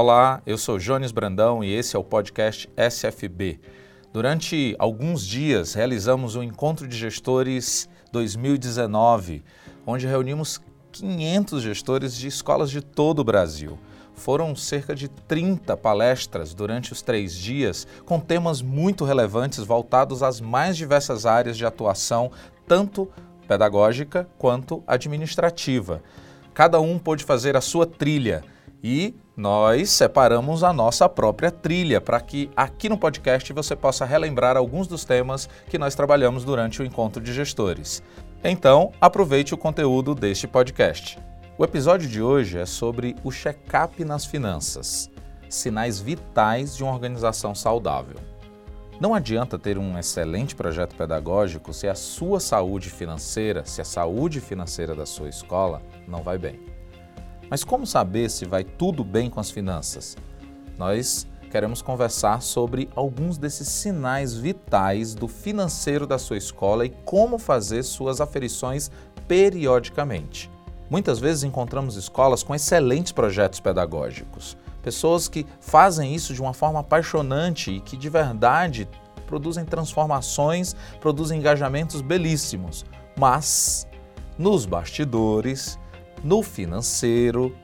Olá, eu sou Jones Brandão e esse é o podcast SFB. Durante alguns dias realizamos o Encontro de Gestores 2019, onde reunimos 500 gestores de escolas de todo o Brasil. Foram cerca de 30 palestras durante os três dias, com temas muito relevantes voltados às mais diversas áreas de atuação, tanto pedagógica quanto administrativa. Cada um pôde fazer a sua trilha e nós separamos a nossa própria trilha para que aqui no podcast você possa relembrar alguns dos temas que nós trabalhamos durante o encontro de gestores. Então, aproveite o conteúdo deste podcast. O episódio de hoje é sobre o check-up nas finanças, sinais vitais de uma organização saudável. Não adianta ter um excelente projeto pedagógico se a sua saúde financeira, se a saúde financeira da sua escola não vai bem. Mas como saber se vai tudo bem com as finanças? Nós queremos conversar sobre alguns desses sinais vitais do financeiro da sua escola e como fazer suas aferições periodicamente. Muitas vezes encontramos escolas com excelentes projetos pedagógicos, pessoas que fazem isso de uma forma apaixonante e que de verdade produzem transformações, produzem engajamentos belíssimos, mas nos bastidores, no financeiro,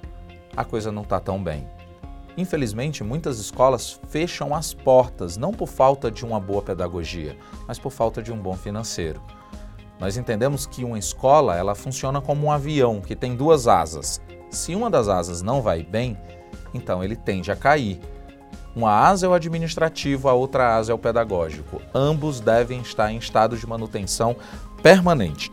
a coisa não está tão bem. Infelizmente, muitas escolas fecham as portas não por falta de uma boa pedagogia, mas por falta de um bom financeiro. Nós entendemos que uma escola ela funciona como um avião que tem duas asas. Se uma das asas não vai bem, então ele tende a cair. Uma asa é o administrativo, a outra asa é o pedagógico. Ambos devem estar em estado de manutenção permanente,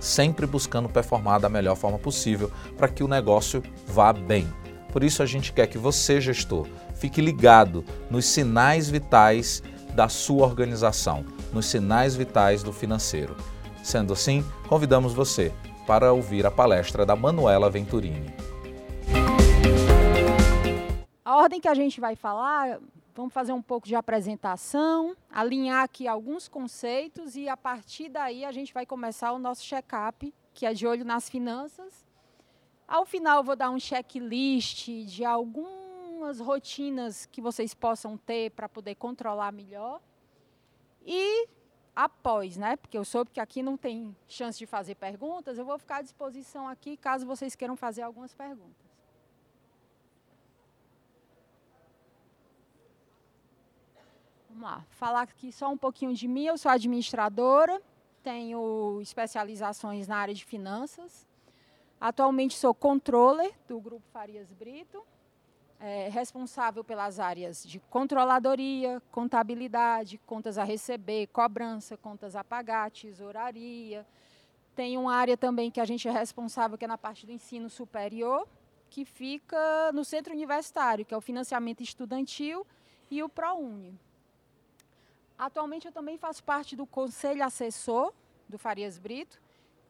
sempre buscando performar da melhor forma possível para que o negócio vá bem. Por isso a gente quer que você, gestor, fique ligado nos sinais vitais da sua organização, nos sinais vitais do financeiro. Sendo assim, convidamos você para ouvir a palestra da Manuela Venturini. A ordem que a gente vai falar, vamos fazer um pouco de apresentação, alinhar aqui alguns conceitos e a partir daí a gente vai começar o nosso check-up, que é de olho nas finanças. Ao final vou dar um checklist de algumas rotinas que vocês possam ter para poder controlar melhor. E após, né? Porque eu soube que aqui não tem chance de fazer perguntas, eu vou ficar à disposição aqui caso vocês queiram fazer algumas perguntas. Vamos lá, falar aqui só um pouquinho de mim. Eu sou administradora, tenho especializações na área de finanças. Atualmente sou controller do Grupo Farias Brito, é, responsável pelas áreas de controladoria, contabilidade, contas a receber, cobrança, contas a pagar, tesouraria. Tem uma área também que a gente é responsável, que é na parte do ensino superior, que fica no centro universitário, que é o financiamento estudantil e o ProUni. Atualmente eu também faço parte do conselho assessor do Farias Brito,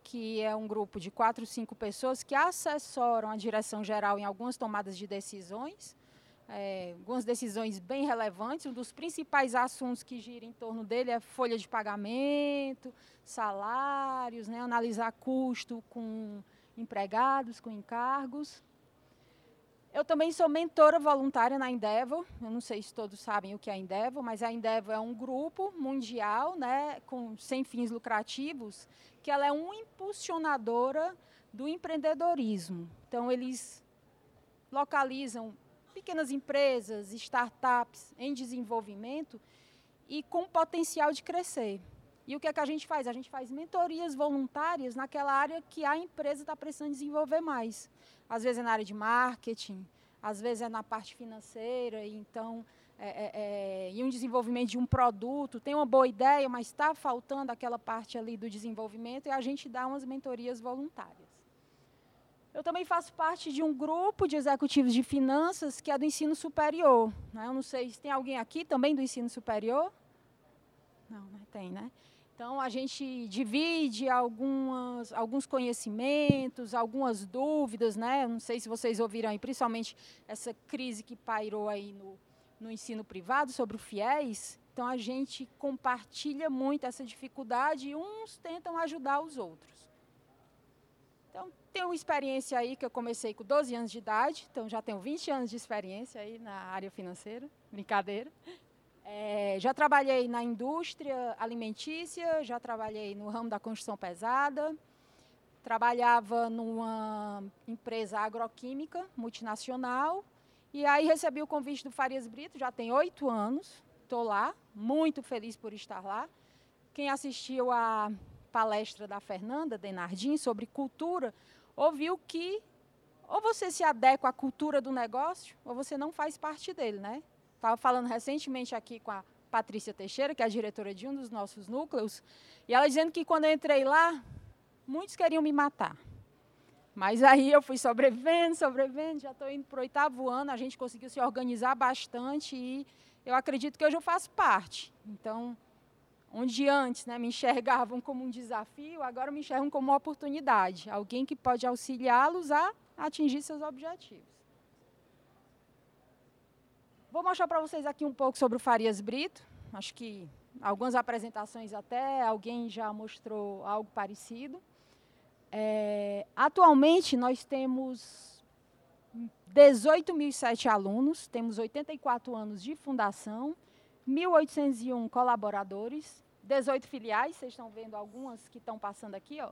que é um grupo de quatro, cinco pessoas que assessoram a direção geral em algumas tomadas de decisões, é, algumas decisões bem relevantes. Um dos principais assuntos que gira em torno dele é folha de pagamento, salários, né, analisar custo com empregados, com encargos. Eu também sou mentora voluntária na Endeavor. Eu não sei se todos sabem o que é a Endeavor, mas a Endeavor é um grupo mundial, né, com sem fins lucrativos, que ela é uma impulsionadora do empreendedorismo. Então eles localizam pequenas empresas, startups em desenvolvimento e com potencial de crescer. E o que é que a gente faz? A gente faz mentorias voluntárias naquela área que a empresa está precisando desenvolver mais. Às vezes é na área de marketing, às vezes é na parte financeira, então é, é, é, um desenvolvimento de um produto, tem uma boa ideia, mas está faltando aquela parte ali do desenvolvimento e a gente dá umas mentorias voluntárias. Eu também faço parte de um grupo de executivos de finanças que é do ensino superior. Né? Eu não sei se tem alguém aqui também do ensino superior. Não, né? tem, né? Então, a gente divide algumas, alguns conhecimentos, algumas dúvidas, né? Não sei se vocês ouviram aí, principalmente essa crise que pairou aí no, no ensino privado sobre o FIES. Então, a gente compartilha muito essa dificuldade e uns tentam ajudar os outros. Então, tenho uma experiência aí que eu comecei com 12 anos de idade, então já tenho 20 anos de experiência aí na área financeira, brincadeira. É, já trabalhei na indústria alimentícia, já trabalhei no ramo da construção pesada, trabalhava numa empresa agroquímica multinacional e aí recebi o convite do Farias Brito, já tem oito anos, estou lá, muito feliz por estar lá. Quem assistiu a palestra da Fernanda Denardim sobre cultura, ouviu que ou você se adequa à cultura do negócio, ou você não faz parte dele, né? Estava falando recentemente aqui com a Patrícia Teixeira, que é a diretora de um dos nossos núcleos, e ela dizendo que quando eu entrei lá, muitos queriam me matar. Mas aí eu fui sobrevivendo, sobrevivendo, já estou indo para o oitavo ano, a gente conseguiu se organizar bastante e eu acredito que hoje eu faço parte. Então, onde antes né, me enxergavam como um desafio, agora me enxergam como uma oportunidade, alguém que pode auxiliá-los a atingir seus objetivos. Vou mostrar para vocês aqui um pouco sobre o Farias Brito. Acho que algumas apresentações até alguém já mostrou algo parecido. É, atualmente nós temos 18.007 alunos, temos 84 anos de fundação, 1.801 colaboradores, 18 filiais, vocês estão vendo algumas que estão passando aqui, ó.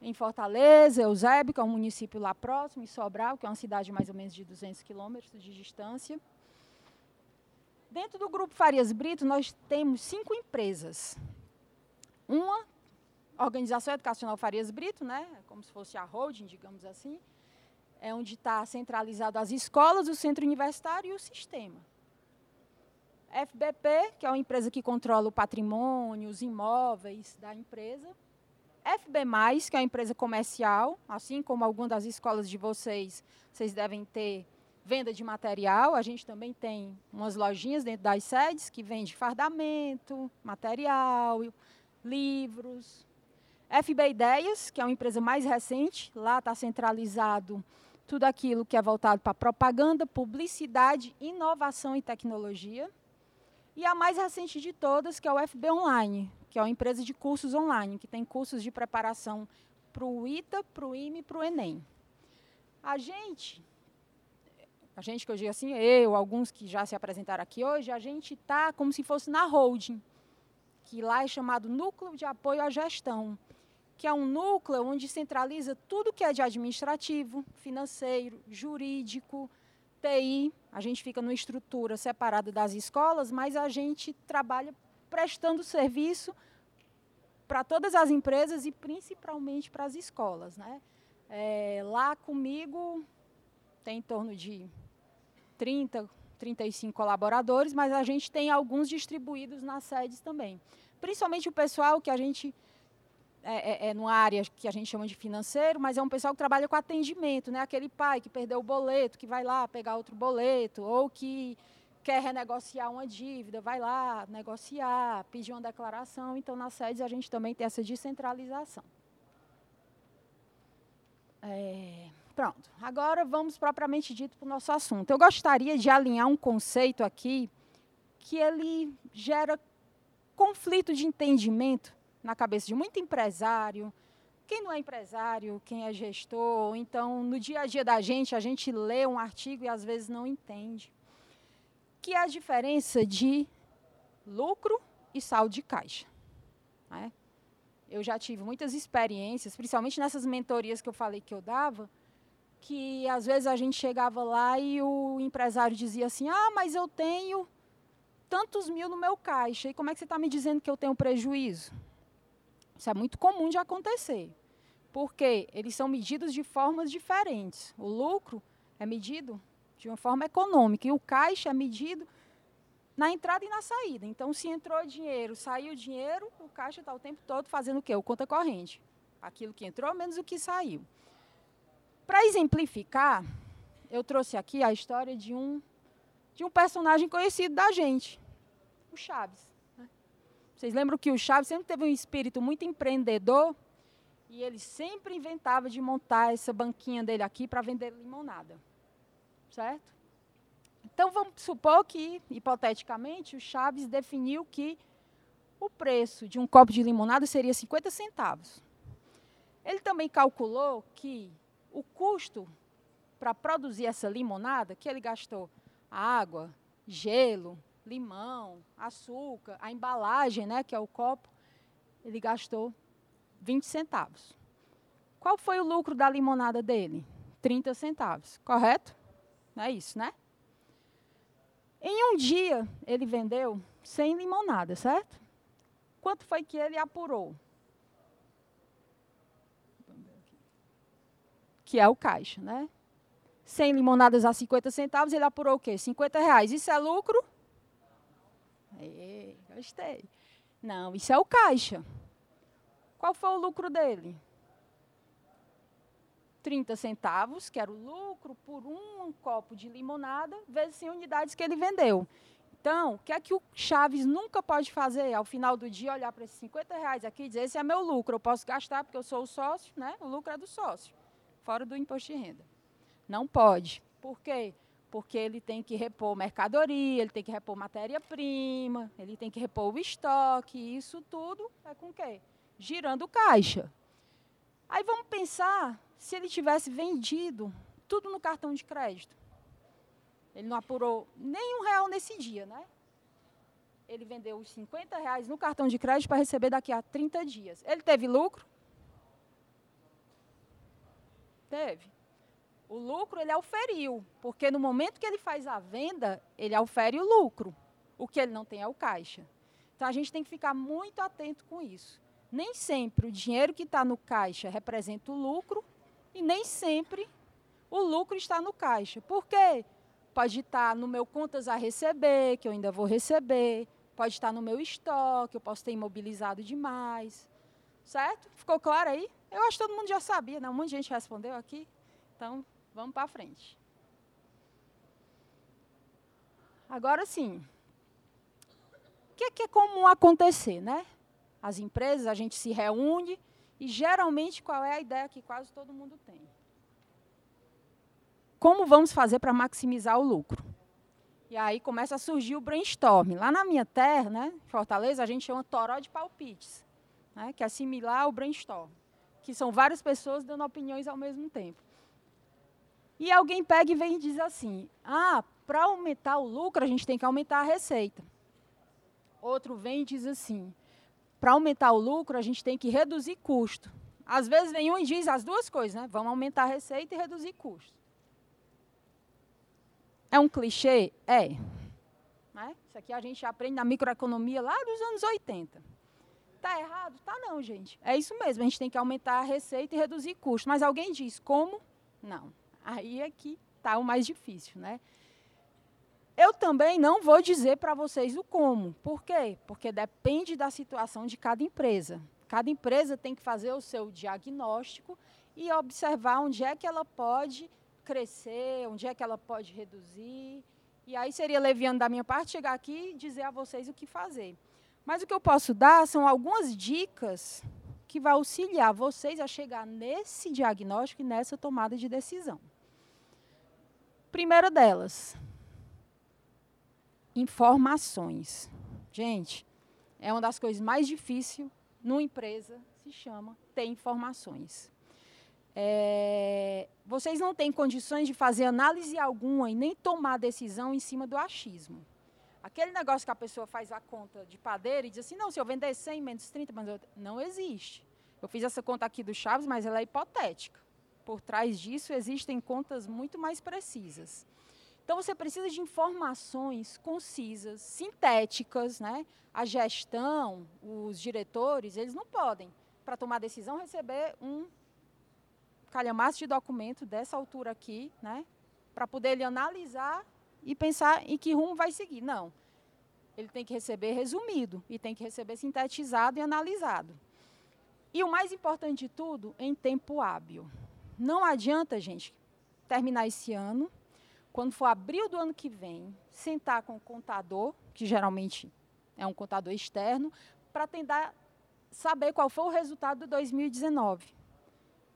Em Fortaleza, Eusébio, que é um município lá próximo, em Sobral, que é uma cidade mais ou menos de 200 quilômetros de distância. Dentro do Grupo Farias Brito, nós temos cinco empresas. Uma, Organização Educacional Farias Brito, né, como se fosse a holding, digamos assim, é onde está centralizado as escolas, o centro universitário e o sistema. FBP, que é uma empresa que controla o patrimônio, os imóveis da empresa. FB+, que é uma empresa comercial, assim como algumas das escolas de vocês, vocês devem ter venda de material. A gente também tem umas lojinhas dentro das sedes que vende fardamento, material, livros. FB Ideias, que é uma empresa mais recente, lá está centralizado tudo aquilo que é voltado para propaganda, publicidade, inovação e tecnologia. E a mais recente de todas, que é o FB Online, que é uma empresa de cursos online, que tem cursos de preparação para o ITA, para o IME e para o ENEM. A gente, a gente que eu digo assim, eu, alguns que já se apresentaram aqui hoje, a gente está como se fosse na holding, que lá é chamado Núcleo de Apoio à Gestão, que é um núcleo onde centraliza tudo que é de administrativo, financeiro, jurídico, TI, a gente fica numa estrutura separada das escolas, mas a gente trabalha prestando serviço para todas as empresas e principalmente para as escolas. Né? É, lá comigo tem em torno de 30, 35 colaboradores, mas a gente tem alguns distribuídos nas sedes também. Principalmente o pessoal que a gente é, é, é numa área que a gente chama de financeiro, mas é um pessoal que trabalha com atendimento, né? Aquele pai que perdeu o boleto, que vai lá pegar outro boleto, ou que quer renegociar uma dívida, vai lá negociar, pedir uma declaração. Então, na SEDES, a gente também tem essa descentralização. É, pronto, agora vamos propriamente dito para o nosso assunto. Eu gostaria de alinhar um conceito aqui que ele gera conflito de entendimento na cabeça de muito empresário. Quem não é empresário, quem é gestor, então no dia a dia da gente, a gente lê um artigo e às vezes não entende. Que é a diferença de lucro e saldo de caixa. Né? Eu já tive muitas experiências, principalmente nessas mentorias que eu falei que eu dava, que às vezes a gente chegava lá e o empresário dizia assim: Ah, mas eu tenho tantos mil no meu caixa, e como é que você está me dizendo que eu tenho prejuízo? Isso é muito comum de acontecer. Porque eles são medidos de formas diferentes. O lucro é medido de uma forma econômica e o caixa é medido na entrada e na saída. Então, se entrou dinheiro, saiu dinheiro, o caixa está o tempo todo fazendo o quê? O conta corrente. Aquilo que entrou menos o que saiu. Para exemplificar, eu trouxe aqui a história de um, de um personagem conhecido da gente, o Chaves. Vocês lembram que o Chaves sempre teve um espírito muito empreendedor e ele sempre inventava de montar essa banquinha dele aqui para vender limonada. Certo? Então vamos supor que, hipoteticamente, o Chaves definiu que o preço de um copo de limonada seria 50 centavos. Ele também calculou que o custo para produzir essa limonada, que ele gastou água, gelo, limão, açúcar, a embalagem, né, que é o copo, ele gastou 20 centavos. Qual foi o lucro da limonada dele? 30 centavos, correto? É isso, né? Em um dia, ele vendeu 100 limonadas, certo? Quanto foi que ele apurou? Que é o caixa, né? 100 limonadas a 50 centavos, ele apurou o quê? 50 reais. Isso é lucro? Ei, gostei. Não, isso é o caixa. Qual foi o lucro dele? 30 centavos, que era o lucro por um copo de limonada, vezes 100 unidades que ele vendeu. Então, o que é que o Chaves nunca pode fazer? Ao final do dia, olhar para esses 50 reais aqui e dizer, esse é meu lucro, eu posso gastar porque eu sou o sócio, né? o lucro é do sócio, fora do imposto de renda. Não pode. Por quê? Porque ele tem que repor mercadoria, ele tem que repor matéria-prima, ele tem que repor o estoque, isso tudo é com o quê? Girando caixa. Aí vamos pensar se ele tivesse vendido tudo no cartão de crédito. Ele não apurou nem um real nesse dia, né? Ele vendeu os 50 reais no cartão de crédito para receber daqui a 30 dias. Ele teve lucro? Teve. O lucro ele auferiu, porque no momento que ele faz a venda, ele aufere o lucro. O que ele não tem é o caixa. Então a gente tem que ficar muito atento com isso. Nem sempre o dinheiro que está no caixa representa o lucro e nem sempre o lucro está no caixa. Por quê? Pode estar no meu contas a receber, que eu ainda vou receber, pode estar no meu estoque, eu posso ter imobilizado demais. Certo? Ficou claro aí? Eu acho que todo mundo já sabia, né? Um monte de gente respondeu aqui. Então, vamos para frente. Agora sim. O que é, que é comum acontecer, né? As empresas, a gente se reúne, e geralmente qual é a ideia que quase todo mundo tem? Como vamos fazer para maximizar o lucro? E aí começa a surgir o brainstorm. Lá na minha terra, né, Fortaleza, a gente chama toró de palpites, né, que é similar ao brainstorm, que são várias pessoas dando opiniões ao mesmo tempo. E alguém pega e vem e diz assim: ah, para aumentar o lucro, a gente tem que aumentar a receita. Outro vem e diz assim: para aumentar o lucro, a gente tem que reduzir custo. Às vezes vem um e diz as duas coisas, né? Vamos aumentar a receita e reduzir custo. É um clichê? É. Né? Isso aqui a gente aprende na microeconomia lá dos anos 80. Está errado? Tá não, gente. É isso mesmo, a gente tem que aumentar a receita e reduzir custo. Mas alguém diz como? Não. Aí é que está o mais difícil, né? Eu também não vou dizer para vocês o como. Por quê? Porque depende da situação de cada empresa. Cada empresa tem que fazer o seu diagnóstico e observar onde é que ela pode crescer, onde é que ela pode reduzir. E aí seria leviano da minha parte chegar aqui e dizer a vocês o que fazer. Mas o que eu posso dar são algumas dicas que vai auxiliar vocês a chegar nesse diagnóstico e nessa tomada de decisão. Primeira delas, informações. Gente, é uma das coisas mais difíceis numa empresa, se chama ter informações. É, vocês não têm condições de fazer análise alguma e nem tomar decisão em cima do achismo. Aquele negócio que a pessoa faz a conta de padeiro e diz assim, não, se eu vender 100 menos 30, mas eu... não existe. Eu fiz essa conta aqui do Chaves, mas ela é hipotética. Por trás disso existem contas muito mais precisas. Então você precisa de informações concisas, sintéticas, né? A gestão, os diretores, eles não podem, para tomar decisão, receber um calhamaço de documento dessa altura aqui, né? Para poder ele analisar e pensar em que rumo vai seguir. Não. Ele tem que receber resumido e tem que receber sintetizado e analisado. E o mais importante de tudo, em tempo hábil. Não adianta, gente, terminar esse ano quando for abril do ano que vem, sentar com o contador, que geralmente é um contador externo, para tentar saber qual foi o resultado de 2019.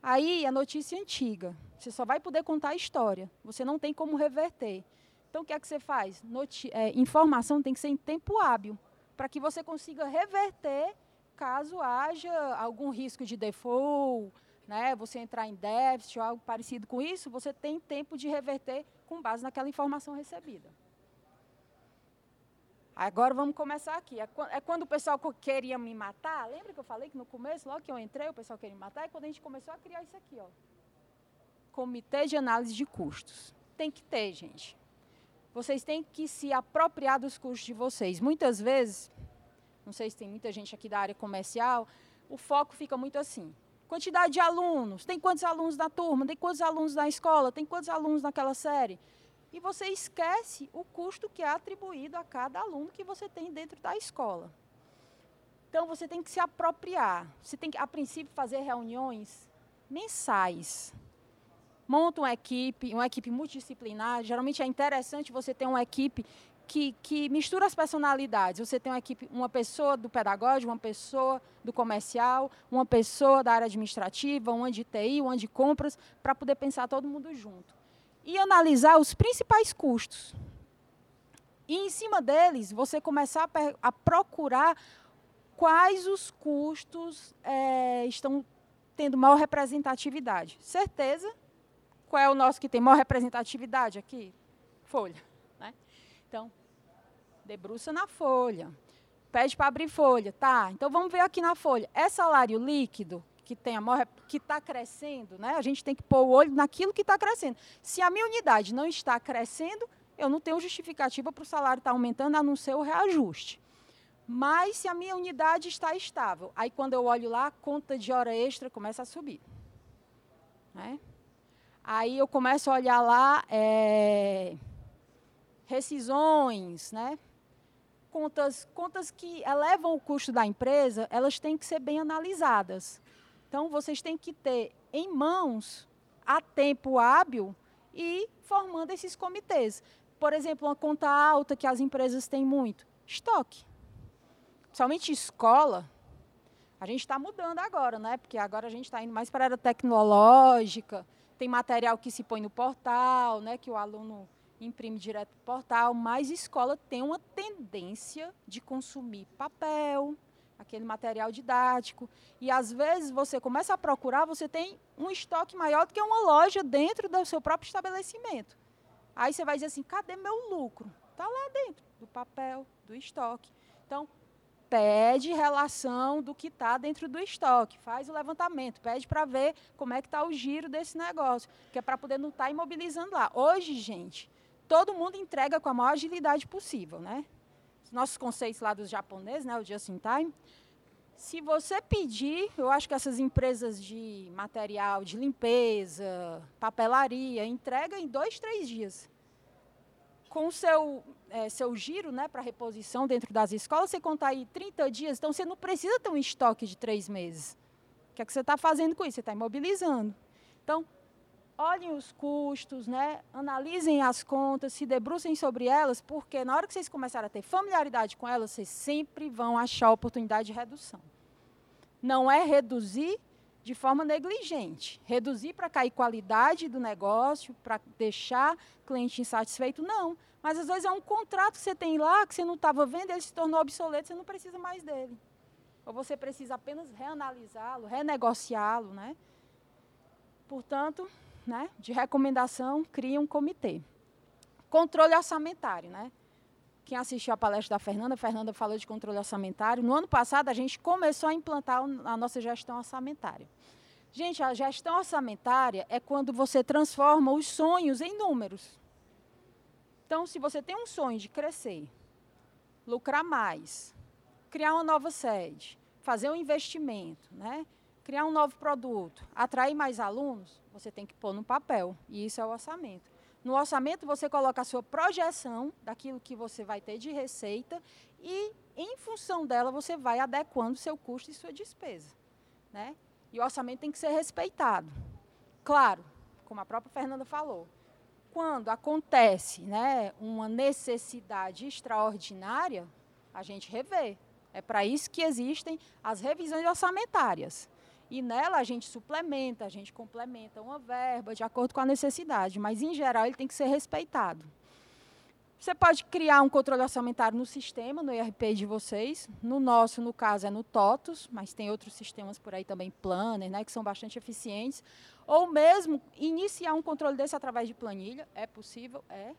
Aí a notícia é antiga. Você só vai poder contar a história. Você não tem como reverter. Então o que é que você faz? Noti é, informação tem que ser em tempo hábil, para que você consiga reverter caso haja algum risco de default, né, você entrar em déficit ou algo parecido com isso, você tem tempo de reverter com base naquela informação recebida. Agora vamos começar aqui. É, é quando o pessoal queria me matar. Lembra que eu falei que no começo, logo que eu entrei, o pessoal queria me matar? É quando a gente começou a criar isso aqui, ó. Comitê de análise de custos. Tem que ter, gente. Vocês têm que se apropriar dos custos de vocês. Muitas vezes, não sei se tem muita gente aqui da área comercial, o foco fica muito assim. Quantidade de alunos, tem quantos alunos na turma, tem quantos alunos na escola, tem quantos alunos naquela série e você esquece o custo que é atribuído a cada aluno que você tem dentro da escola. Então você tem que se apropriar. Você tem que, a princípio, fazer reuniões mensais. Monta uma equipe, uma equipe multidisciplinar. Geralmente é interessante você ter uma equipe que, que mistura as personalidades. Você tem uma equipe, uma pessoa do pedagógico, uma pessoa do comercial, uma pessoa da área administrativa, uma de TI, uma de compras, para poder pensar todo mundo junto e analisar os principais custos. E em cima deles, você começar a, a procurar quais os custos é, estão tendo maior representatividade. Certeza? Qual é o nosso que tem maior representatividade aqui? Folha. Então, debruça na folha. Pede para abrir folha. Tá, então vamos ver aqui na folha. É salário líquido? que tem a maior, que está crescendo, né? A gente tem que pôr o olho naquilo que está crescendo. Se a minha unidade não está crescendo, eu não tenho justificativa para o salário estar tá aumentando, a não ser o reajuste. Mas se a minha unidade está estável, aí quando eu olho lá, a conta de hora extra começa a subir. Né? Aí eu começo a olhar lá é, rescisões, né? Contas, contas que elevam o custo da empresa, elas têm que ser bem analisadas. Então, vocês têm que ter em mãos, a tempo hábil, e formando esses comitês. Por exemplo, uma conta alta que as empresas têm muito, estoque. Somente escola, a gente está mudando agora, né? Porque agora a gente está indo mais para a área tecnológica, tem material que se põe no portal, né? Que o aluno imprime direto no portal, mas escola tem uma tendência de consumir papel, aquele material didático. E às vezes você começa a procurar, você tem um estoque maior do que uma loja dentro do seu próprio estabelecimento. Aí você vai dizer assim: cadê meu lucro? Está lá dentro do papel, do estoque. Então, pede relação do que está dentro do estoque, faz o levantamento, pede para ver como é que está o giro desse negócio, que é para poder não estar tá imobilizando lá. Hoje, gente, todo mundo entrega com a maior agilidade possível, né? nossos conceitos lá dos japoneses, né, o just in time. Se você pedir, eu acho que essas empresas de material, de limpeza, papelaria, entrega em dois, três dias. Com o seu, é, seu giro né, para reposição dentro das escolas, você contar aí 30 dias, então você não precisa ter um estoque de três meses. O que é que você está fazendo com isso? Você está imobilizando. Então, olhem os custos, né? analisem as contas, se debrucem sobre elas, porque na hora que vocês começarem a ter familiaridade com elas, vocês sempre vão achar oportunidade de redução. Não é reduzir de forma negligente, reduzir para cair qualidade do negócio, para deixar cliente insatisfeito, não. Mas às vezes é um contrato que você tem lá, que você não estava vendo, ele se tornou obsoleto, você não precisa mais dele. Ou você precisa apenas reanalisá-lo, renegociá-lo, né? Portanto, né, de recomendação, cria um comitê. Controle orçamentário, né? Quem assistiu a palestra da Fernanda, a Fernanda falou de controle orçamentário. No ano passado, a gente começou a implantar a nossa gestão orçamentária. Gente, a gestão orçamentária é quando você transforma os sonhos em números. Então, se você tem um sonho de crescer, lucrar mais, criar uma nova sede, fazer um investimento, né? Criar um novo produto, atrair mais alunos, você tem que pôr no papel. E isso é o orçamento. No orçamento, você coloca a sua projeção daquilo que você vai ter de receita e, em função dela, você vai adequando seu custo e sua despesa. Né? E o orçamento tem que ser respeitado. Claro, como a própria Fernanda falou, quando acontece né, uma necessidade extraordinária, a gente revê. É para isso que existem as revisões orçamentárias. E nela a gente suplementa, a gente complementa uma verba de acordo com a necessidade, mas em geral ele tem que ser respeitado. Você pode criar um controle orçamentário no sistema, no ERP de vocês. No nosso, no caso, é no TOTUS, mas tem outros sistemas por aí também, Planner, né, que são bastante eficientes. Ou mesmo iniciar um controle desse através de planilha. É possível? É.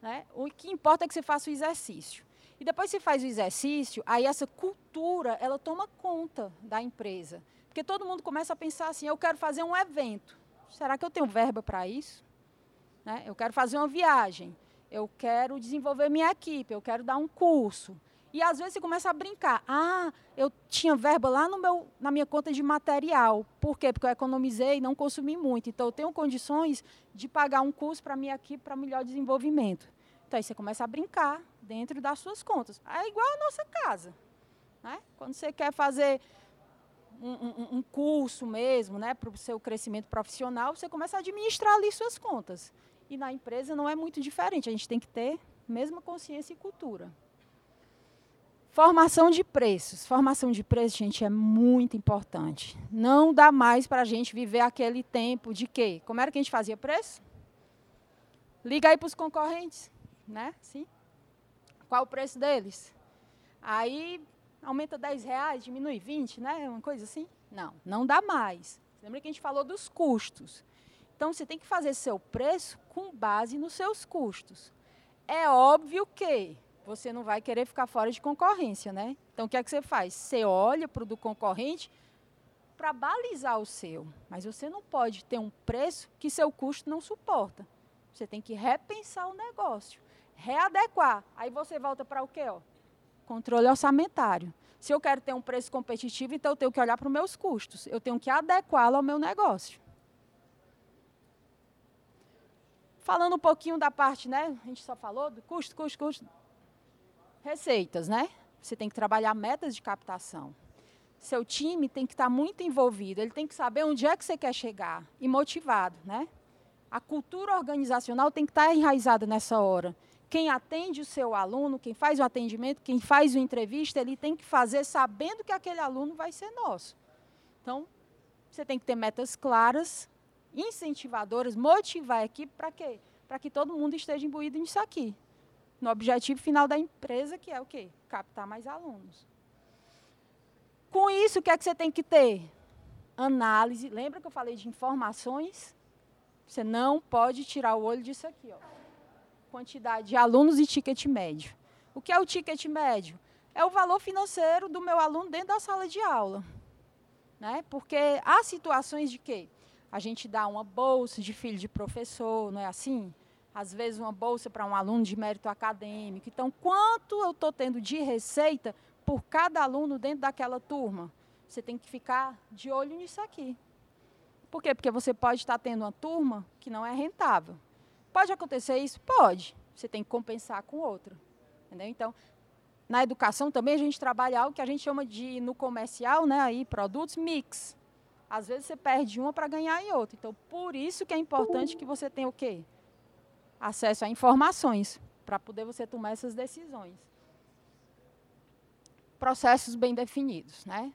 Né? O que importa é que você faça o exercício. E depois você faz o exercício, aí essa cultura, ela toma conta da empresa. Porque todo mundo começa a pensar assim, eu quero fazer um evento. Será que eu tenho verba para isso? Né? Eu quero fazer uma viagem eu quero desenvolver minha equipe, eu quero dar um curso. E às vezes você começa a brincar. Ah, eu tinha verba lá no meu, na minha conta de material. Por quê? Porque eu economizei e não consumi muito. Então, eu tenho condições de pagar um curso para minha equipe para melhor desenvolvimento. Então, aí você começa a brincar dentro das suas contas. É igual a nossa casa. Né? Quando você quer fazer um, um, curso mesmo né, para o seu crescimento profissional, você começa a administrar ali suas contas. E na empresa não é muito diferente, a gente tem que ter mesma consciência e cultura. Formação de preços. Formação de preços, gente, é muito importante. Não dá mais para a gente viver aquele tempo de quê? Como era que a gente fazia preço? Liga aí para os concorrentes, né? Sim. Qual o preço deles? Aí aumenta 10 reais, diminui 20, né? Uma coisa assim? Não, não dá mais. Lembra que a gente falou dos custos. Então, você tem que fazer seu preço com base nos seus custos. É óbvio que você não vai querer ficar fora de concorrência, né? Então, o que é que você faz? Você olha para o do concorrente para balizar o seu. Mas você não pode ter um preço que seu custo não suporta. Você tem que repensar o negócio, readequar. Aí você volta para o quê? Ó? Controle orçamentário. Se eu quero ter um preço competitivo, então eu tenho que olhar para os meus custos. Eu tenho que adequá-lo ao meu negócio. Falando um pouquinho da parte, né? A gente só falou do custo, custo, custo. Receitas, né? Você tem que trabalhar metas de captação. Seu time tem que estar muito envolvido, ele tem que saber onde é que você quer chegar e motivado, né? A cultura organizacional tem que estar enraizada nessa hora. Quem atende o seu aluno, quem faz o atendimento, quem faz o entrevista, ele tem que fazer sabendo que aquele aluno vai ser nosso. Então, você tem que ter metas claras, incentivadoras, motivar a equipe para quê? Para que todo mundo esteja imbuído nisso aqui. No objetivo final da empresa, que é o quê? Captar mais alunos. Com isso, o que é que você tem que ter? Análise. Lembra que eu falei de informações? Você não pode tirar o olho disso aqui. Ó. Quantidade de alunos e ticket médio. O que é o ticket médio? É o valor financeiro do meu aluno dentro da sala de aula. Né? Porque há situações de quê? a gente dá uma bolsa de filho de professor, não é assim? Às vezes uma bolsa para um aluno de mérito acadêmico. Então, quanto eu estou tendo de receita por cada aluno dentro daquela turma? Você tem que ficar de olho nisso aqui. Por quê? Porque você pode estar tendo uma turma que não é rentável. Pode acontecer isso? Pode. Você tem que compensar com outra. Entendeu? Então, na educação também a gente trabalha algo que a gente chama de, no comercial, né, aí, produtos mix. Às vezes você perde uma para ganhar em outra. Então, por isso que é importante que você tenha o quê? Acesso a informações para poder você tomar essas decisões. Processos bem definidos, né?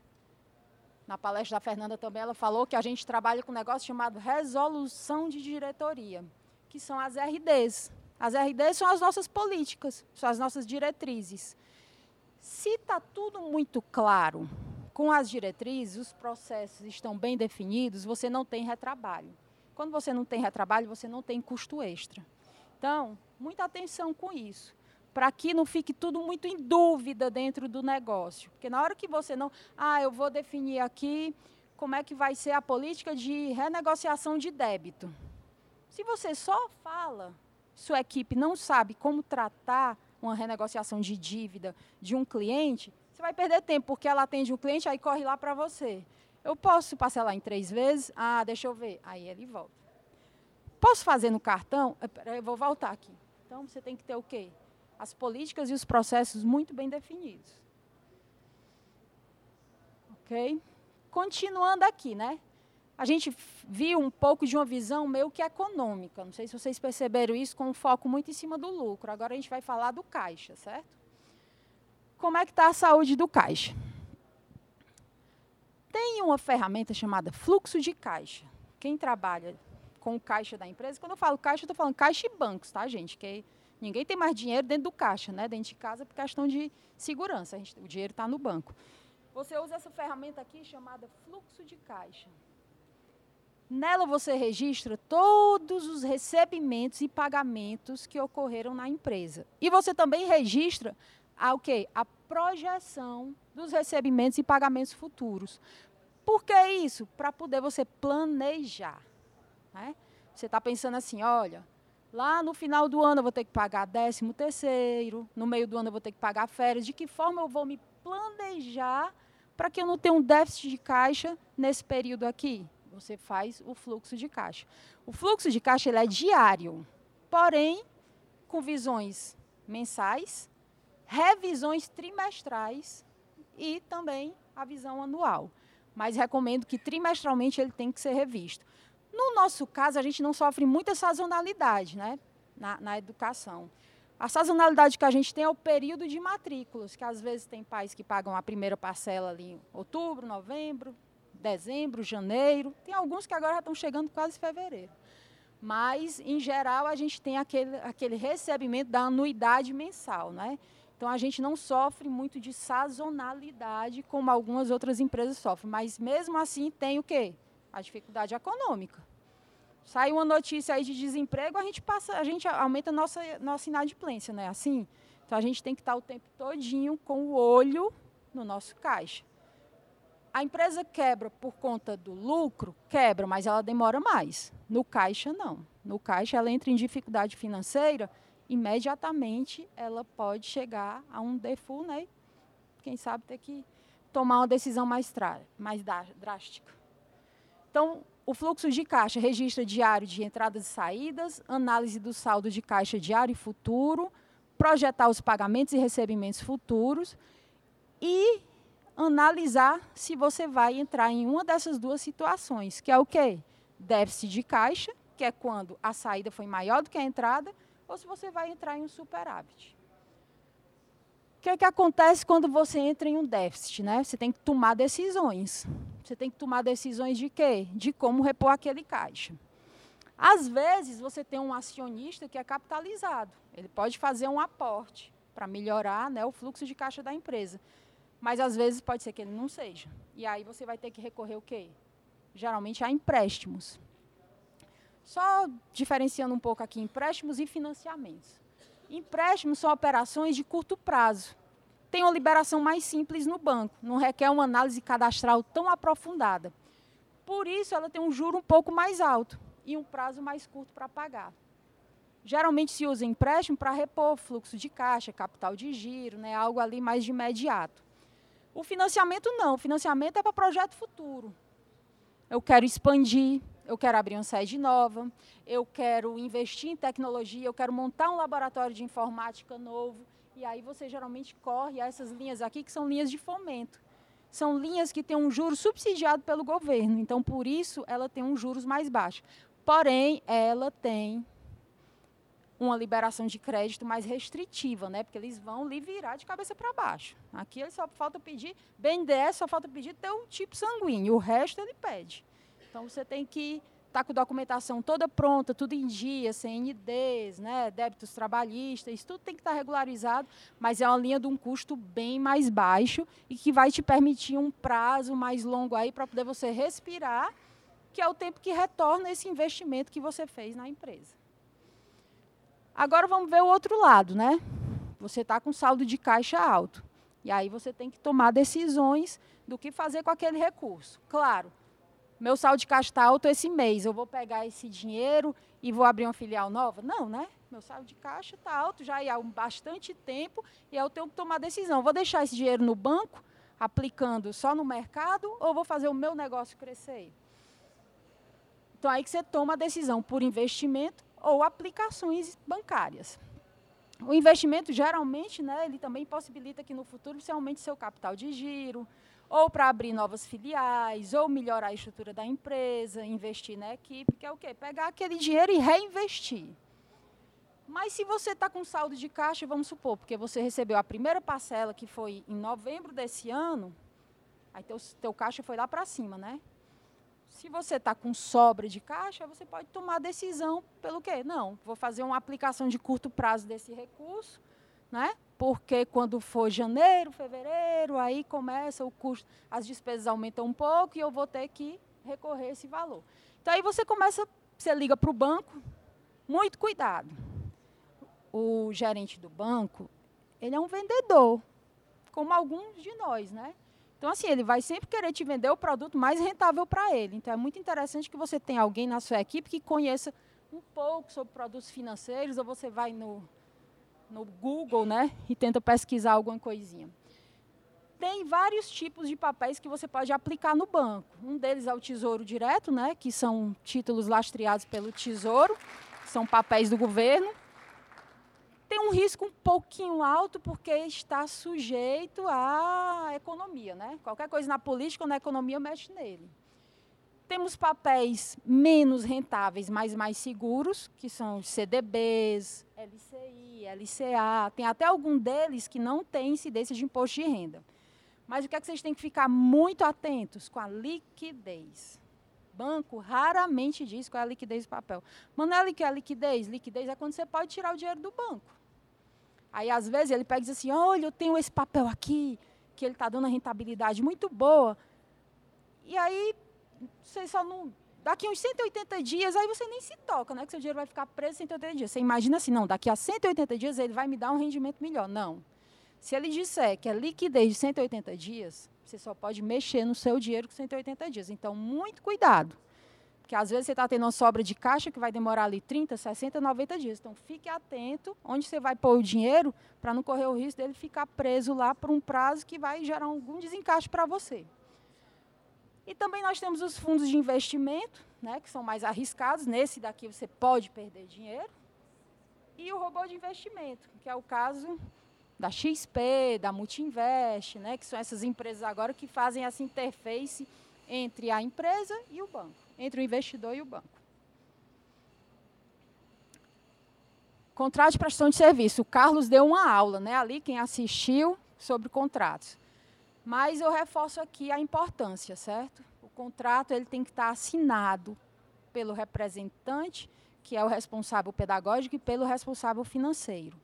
Na palestra da Fernanda também ela falou que a gente trabalha com um negócio chamado resolução de diretoria, que são as RDs. As RDs são as nossas políticas, são as nossas diretrizes. Se está tudo muito claro, com as diretrizes, os processos estão bem definidos, você não tem retrabalho. Quando você não tem retrabalho, você não tem custo extra. Então, muita atenção com isso, para que não fique tudo muito em dúvida dentro do negócio. Porque na hora que você não, ah, eu vou definir aqui como é que vai ser a política de renegociação de débito. Se você só fala, sua equipe não sabe como tratar uma renegociação de dívida de um cliente, você vai perder tempo, porque ela atende um cliente, aí corre lá para você. Eu posso parcelar em três vezes? Ah, deixa eu ver. Aí ele volta. Posso fazer no cartão? Eu vou voltar aqui. Então, você tem que ter o quê? As políticas e os processos muito bem definidos. Ok? Continuando aqui, né? A gente viu um pouco de uma visão meio que econômica. Não sei se vocês perceberam isso, com um foco muito em cima do lucro. Agora a gente vai falar do caixa, certo? como é que está a saúde do caixa. Tem uma ferramenta chamada fluxo de caixa. Quem trabalha com o caixa da empresa, quando eu falo caixa, eu estou falando caixa e bancos, tá, gente? Que Ninguém tem mais dinheiro dentro do caixa, né? dentro de casa, por questão de segurança. Gente, o dinheiro está no banco. Você usa essa ferramenta aqui chamada fluxo de caixa. Nela você registra todos os recebimentos e pagamentos que ocorreram na empresa. E você também registra a, o quê? a projeção dos recebimentos e pagamentos futuros. Por que isso? Para poder você planejar. Né? Você está pensando assim, olha, lá no final do ano eu vou ter que pagar décimo terceiro, no meio do ano eu vou ter que pagar férias. De que forma eu vou me planejar para que eu não tenha um déficit de caixa nesse período aqui? Você faz o fluxo de caixa. O fluxo de caixa ele é diário, porém com visões mensais, revisões trimestrais e também a visão anual. Mas recomendo que trimestralmente ele tem que ser revisto. No nosso caso, a gente não sofre muita sazonalidade né, na, na educação. A sazonalidade que a gente tem é o período de matrículas, que às vezes tem pais que pagam a primeira parcela ali em outubro, novembro, dezembro, janeiro. Tem alguns que agora já estão chegando quase fevereiro. Mas, em geral, a gente tem aquele, aquele recebimento da anuidade mensal, né? Então, a gente não sofre muito de sazonalidade, como algumas outras empresas sofrem. Mas, mesmo assim, tem o quê? A dificuldade econômica. Sai uma notícia aí de desemprego, a gente, passa, a gente aumenta a nossa, nossa inadimplência, né? Assim, então, a gente tem que estar o tempo todinho com o olho no nosso caixa. A empresa quebra por conta do lucro? Quebra, mas ela demora mais. No caixa, não. No caixa, ela entra em dificuldade financeira, imediatamente ela pode chegar a um default, né? Quem sabe ter que tomar uma decisão mais, mais drástica. Então, o fluxo de caixa registra diário de entradas e saídas, análise do saldo de caixa diário e futuro, projetar os pagamentos e recebimentos futuros e analisar se você vai entrar em uma dessas duas situações, que é o quê? Déficit de caixa, que é quando a saída foi maior do que a entrada, ou se você vai entrar em um superávit. O que, é que acontece quando você entra em um déficit? Né? Você tem que tomar decisões. Você tem que tomar decisões de quê? De como repor aquele caixa. Às vezes, você tem um acionista que é capitalizado. Ele pode fazer um aporte para melhorar né, o fluxo de caixa da empresa. Mas às vezes pode ser que ele não seja. E aí você vai ter que recorrer o quê? Geralmente a empréstimos. Só diferenciando um pouco aqui empréstimos e financiamentos. Empréstimos são operações de curto prazo. Tem uma liberação mais simples no banco, não requer uma análise cadastral tão aprofundada. Por isso, ela tem um juro um pouco mais alto e um prazo mais curto para pagar. Geralmente se usa empréstimo para repor fluxo de caixa, capital de giro, né, algo ali mais de imediato. O financiamento não, o financiamento é para projeto futuro. Eu quero expandir, eu quero abrir uma sede nova, eu quero investir em tecnologia, eu quero montar um laboratório de informática novo. E aí você geralmente corre a essas linhas aqui, que são linhas de fomento. São linhas que têm um juro subsidiado pelo governo. Então, por isso, ela tem um juros mais baixo. Porém, ela tem uma liberação de crédito mais restritiva, né? Porque eles vão lhe virar de cabeça para baixo. Aqui ele só falta pedir, BNDES só falta pedir teu tipo sanguíneo, o resto ele pede. Então você tem que estar tá com a documentação toda pronta, tudo em dia, CNDs, né, débitos trabalhistas, isso tudo tem que estar tá regularizado, mas é uma linha de um custo bem mais baixo e que vai te permitir um prazo mais longo aí para poder você respirar, que é o tempo que retorna esse investimento que você fez na empresa. Agora vamos ver o outro lado, né? Você está com saldo de caixa alto. E aí você tem que tomar decisões do que fazer com aquele recurso. Claro, meu saldo de caixa está alto esse mês, eu vou pegar esse dinheiro e vou abrir uma filial nova? Não, né? Meu saldo de caixa está alto já há bastante tempo e eu tenho que tomar decisão. Vou deixar esse dinheiro no banco, aplicando só no mercado, ou vou fazer o meu negócio crescer? Então, aí que você toma a decisão por investimento ou aplicações bancárias. O investimento, geralmente, né, ele também possibilita que no futuro você aumente seu capital de giro, ou para abrir novas filiais, ou melhorar a estrutura da empresa, investir na equipe, que é o quê? Pegar aquele dinheiro e reinvestir. Mas se você está com saldo de caixa, vamos supor, porque você recebeu a primeira parcela, que foi em novembro desse ano, aí teu, teu caixa foi lá para cima, né? Se você está com sobra de caixa, você pode tomar decisão pelo quê? Não, vou fazer uma aplicação de curto prazo desse recurso, né? porque quando for janeiro, fevereiro, aí começa o custo, as despesas aumentam um pouco e eu vou ter que recorrer a esse valor. Então aí você começa, você liga para o banco, muito cuidado. O gerente do banco, ele é um vendedor, como alguns de nós, né? Então, assim, ele vai sempre querer te vender o produto mais rentável para ele. Então, é muito interessante que você tenha alguém na sua equipe que conheça um pouco sobre produtos financeiros, ou você vai no, no Google, né, e tenta pesquisar alguma coisinha. Tem vários tipos de papéis que você pode aplicar no banco. Um deles é o Tesouro Direto, né, que são títulos lastreados pelo Tesouro, são papéis do governo tem um risco um pouquinho alto porque está sujeito à economia, né? Qualquer coisa na política ou na economia mexe nele. Temos papéis menos rentáveis, mas mais seguros, que são os CDBs, LCI, LCA. Tem até algum deles que não tem incidência de imposto de renda. Mas o que é que vocês têm que ficar muito atentos com a liquidez? Banco raramente diz qual é a liquidez do papel. Manela, que é a liquidez? Liquidez é quando você pode tirar o dinheiro do banco. Aí, às vezes, ele pega e diz assim: olha, eu tenho esse papel aqui, que ele está dando uma rentabilidade muito boa. E aí, você só não. Daqui uns 180 dias, aí você nem se toca, né? Que seu dinheiro vai ficar preso 180 dias. Você imagina assim, não, daqui a 180 dias ele vai me dar um rendimento melhor. Não. Se ele disser que é liquidez de 180 dias, você só pode mexer no seu dinheiro com 180 dias. Então, muito cuidado. Porque às vezes você está tendo uma sobra de caixa que vai demorar ali 30, 60, 90 dias. Então fique atento onde você vai pôr o dinheiro para não correr o risco dele ficar preso lá por um prazo que vai gerar algum desencaixe para você. E também nós temos os fundos de investimento, né, que são mais arriscados. Nesse daqui você pode perder dinheiro. E o robô de investimento, que é o caso da XP, da Multinvest, né, que são essas empresas agora que fazem essa interface entre a empresa e o banco entre o investidor e o banco. Contrato de prestação de serviço. O Carlos deu uma aula, né, ali, quem assistiu, sobre contratos. Mas eu reforço aqui a importância, certo? O contrato ele tem que estar assinado pelo representante, que é o responsável pedagógico, e pelo responsável financeiro.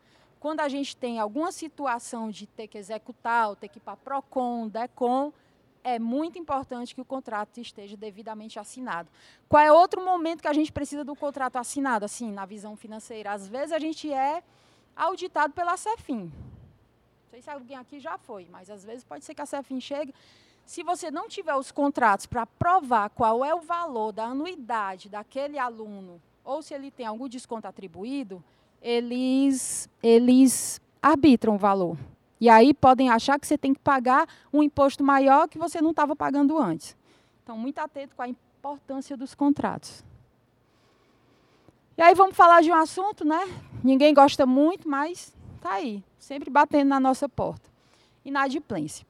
Quando a gente tem alguma situação de ter que executar, ou ter que ir para PROCON, DECOM, é muito importante que o contrato esteja devidamente assinado. Qual é outro momento que a gente precisa do contrato assinado, assim, na visão financeira? Às vezes a gente é auditado pela CEFIM. Não sei se alguém aqui já foi, mas às vezes pode ser que a CEFIM chegue. Se você não tiver os contratos para provar qual é o valor da anuidade daquele aluno, ou se ele tem algum desconto atribuído, eles, eles arbitram o valor. E aí podem achar que você tem que pagar um imposto maior que você não estava pagando antes. Então, muito atento com a importância dos contratos. E aí vamos falar de um assunto, né? Ninguém gosta muito, mas está aí, sempre batendo na nossa porta. Inadimplência.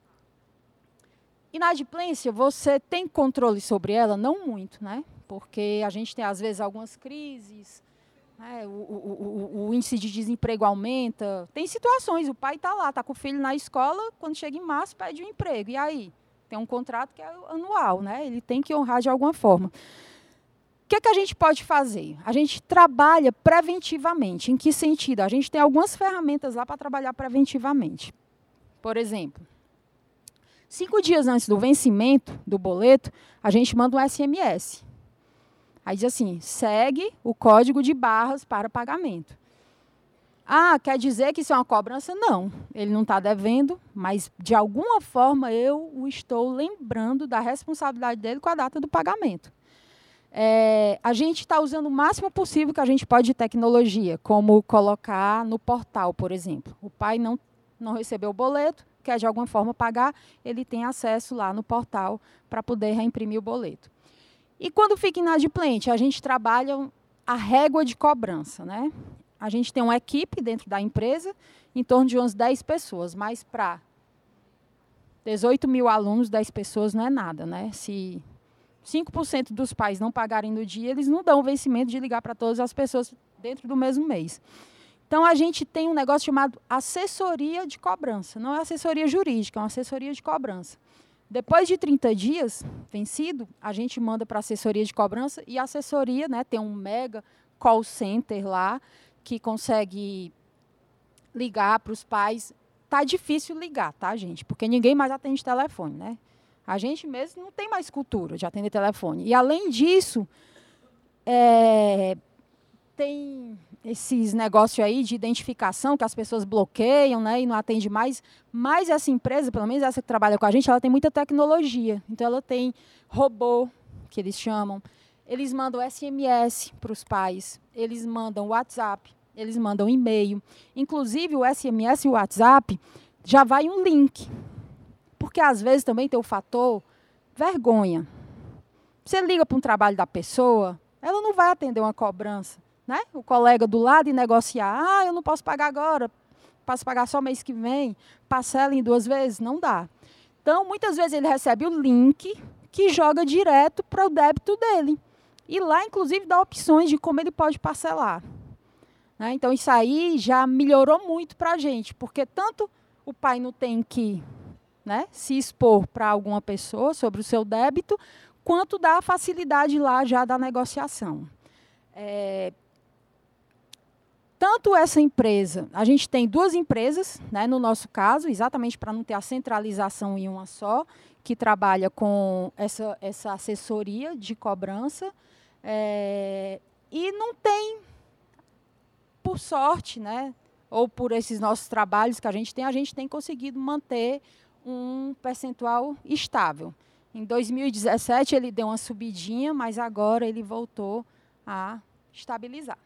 Inadimplência, você tem controle sobre ela? Não muito, né? Porque a gente tem, às vezes, algumas crises, é, o, o, o, índice de desemprego aumenta. Tem situações, o pai está lá, está com o filho na escola, quando chega em março pede um emprego. E aí? Tem um contrato que é anual, né? ele tem que honrar de alguma forma. O que, é que a gente pode fazer? A gente trabalha preventivamente. Em que sentido? A gente tem algumas ferramentas lá para trabalhar preventivamente. Por exemplo, cinco dias antes do vencimento do boleto, a gente manda um SMS Aí diz assim: segue o código de barras para pagamento. Ah, quer dizer que isso é uma cobrança? Não, ele não está devendo, mas de alguma forma eu o estou lembrando da responsabilidade dele com a data do pagamento. É, a gente está usando o máximo possível que a gente pode de tecnologia, como colocar no portal, por exemplo. O pai não, não recebeu o boleto, quer de alguma forma pagar, ele tem acesso lá no portal para poder reimprimir o boleto. E quando fica inadimplente, a gente trabalha a régua de cobrança. Né? A gente tem uma equipe dentro da empresa, em torno de umas 10 pessoas, mas para 18 mil alunos, 10 pessoas não é nada. Né? Se 5% dos pais não pagarem no dia, eles não dão o vencimento de ligar para todas as pessoas dentro do mesmo mês. Então, a gente tem um negócio chamado assessoria de cobrança. Não é assessoria jurídica, é uma assessoria de cobrança Depois de 30 dias vencido, a gente manda para a assessoria de cobrança e a assessoria né, tem um mega call center lá que consegue ligar para os pais. Tá difícil ligar, tá, gente? Porque ninguém mais atende telefone, né? A gente mesmo não tem mais cultura de atender telefone. E além disso, é, tem esses negócios aí de identificação que as pessoas bloqueiam né, e não atende mais. Mas essa empresa, pelo menos essa que trabalha com a gente, ela tem muita tecnologia. Então ela tem robô, que eles chamam. Eles mandam SMS para os pais, eles mandam WhatsApp, eles mandam e-mail. Inclusive o SMS e o WhatsApp já vai um link. Porque às vezes também tem o fator vergonha. Você liga para um trabalho da pessoa, ela não vai atender uma cobrança né? o colega do lado e negociar. Ah, eu não posso pagar agora, posso pagar só mês que vem, parcela em duas vezes, não dá. Então, muitas vezes ele recebe o link que joga direto para o débito dele. E lá, inclusive, dá opções de como ele pode parcelar. Né? Então, isso aí já melhorou muito para a gente, porque tanto o pai não tem que né, se expor para alguma pessoa sobre o seu débito, quanto dá a facilidade lá já da negociação. É, tanto essa empresa, a gente tem duas empresas, né, no nosso caso, exatamente para não ter a centralização em uma só, que trabalha com essa, essa assessoria de cobrança. É, e não tem, por sorte, né, ou por esses nossos trabalhos que a gente tem, a gente tem conseguido manter um percentual estável. Em 2017 ele deu uma subidinha, mas agora ele voltou a estabilizar.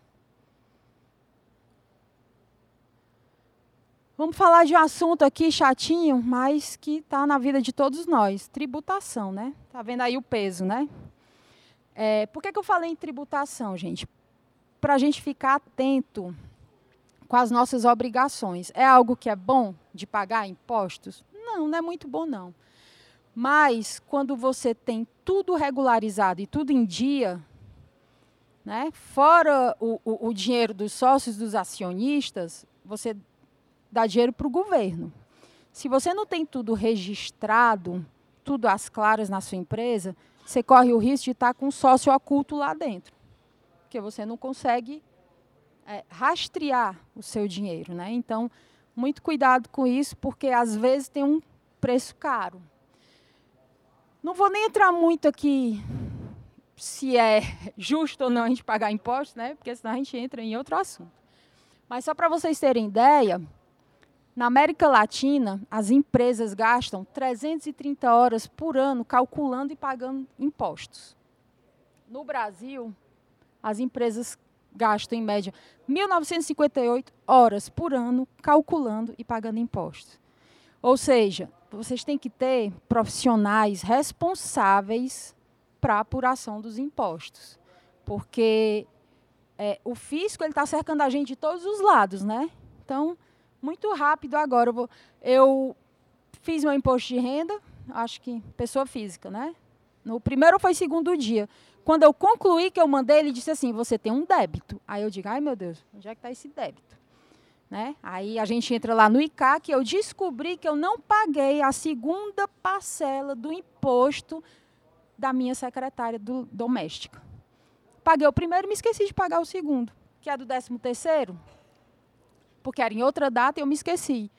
Vamos falar de um assunto aqui chatinho, mas que está na vida de todos nós: tributação, né? Está vendo aí o peso, né? É, por que, que eu falei em tributação, gente? Para a gente ficar atento com as nossas obrigações. É algo que é bom de pagar impostos? Não, não é muito bom, não. Mas quando você tem tudo regularizado e tudo em dia, né, fora o, o, o dinheiro dos sócios, dos acionistas, você dá dinheiro para o governo. Se você não tem tudo registrado, tudo às claras na sua empresa, você corre o risco de estar com um sócio oculto lá dentro. Porque você não consegue é, rastrear o seu dinheiro. Né? Então, muito cuidado com isso, porque às vezes tem um preço caro. Não vou nem entrar muito aqui se é justo ou não a gente pagar impostos, né? porque senão a gente entra em outro assunto. Mas só para vocês terem ideia, na América Latina, as empresas gastam 330 horas por ano calculando e pagando impostos. No Brasil, as empresas gastam, em média, 1.958 horas por ano calculando e pagando impostos. Ou seja, vocês têm que ter profissionais responsáveis para a apuração dos impostos. Porque é, o fisco está cercando a gente de todos os lados, né? Então, muito rápido agora. Eu, fiz meu imposto de renda, acho que pessoa física, né? No primeiro foi segundo dia. Quando eu concluí que eu mandei, ele disse assim: você tem um débito. Aí eu digo: ai meu Deus, onde é que está esse débito? Né? Aí a gente entra lá no ICAC, eu descobri que eu não paguei a segunda parcela do imposto da minha secretária do, doméstica. Paguei o primeiro e me esqueci de pagar o segundo, que é do décimo terceiro porque era em outra data e eu me esqueci.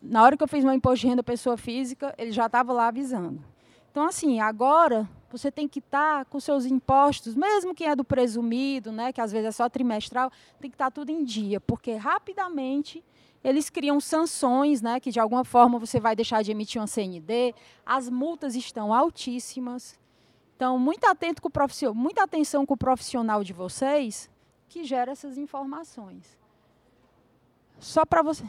Na hora que eu fiz meu imposto de renda pessoa física, ele já estava lá avisando. Então, assim, agora você tem que estar tá com seus impostos, mesmo quem é do presumido, né, que às vezes é só trimestral, tem que estar tá tudo em dia, porque rapidamente eles criam sanções, né, que de alguma forma você vai deixar de emitir uma CND, as multas estão altíssimas. Então, muito atento com o profissional, muita atenção com o profissional de vocês que gera essas informações. Só para você.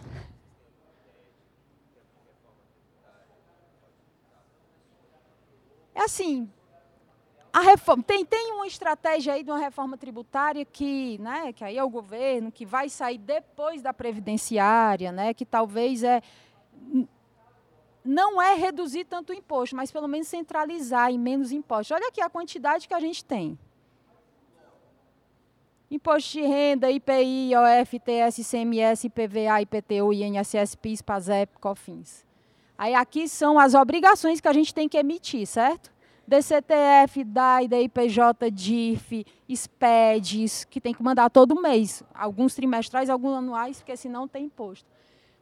É assim, a reforma tem, tem uma estratégia aí de uma reforma tributária que, né, que aí é o governo que vai sair depois da previdenciária, né, que talvez é não é reduzir tanto o imposto, mas pelo menos centralizar em menos impostos. Olha aqui a quantidade que a gente tem. Imposto de renda, IPI, OF, TS, ICMS, IPVA, IPTU, INSS, PIS, PASEP, COFINS. Aí aqui são as obrigações que a gente tem que emitir, certo? DCTF, DAI, DIPJ, DIF, SPEDs, que tem que mandar todo mês. Alguns trimestrais, alguns anuais, porque senão tem imposto.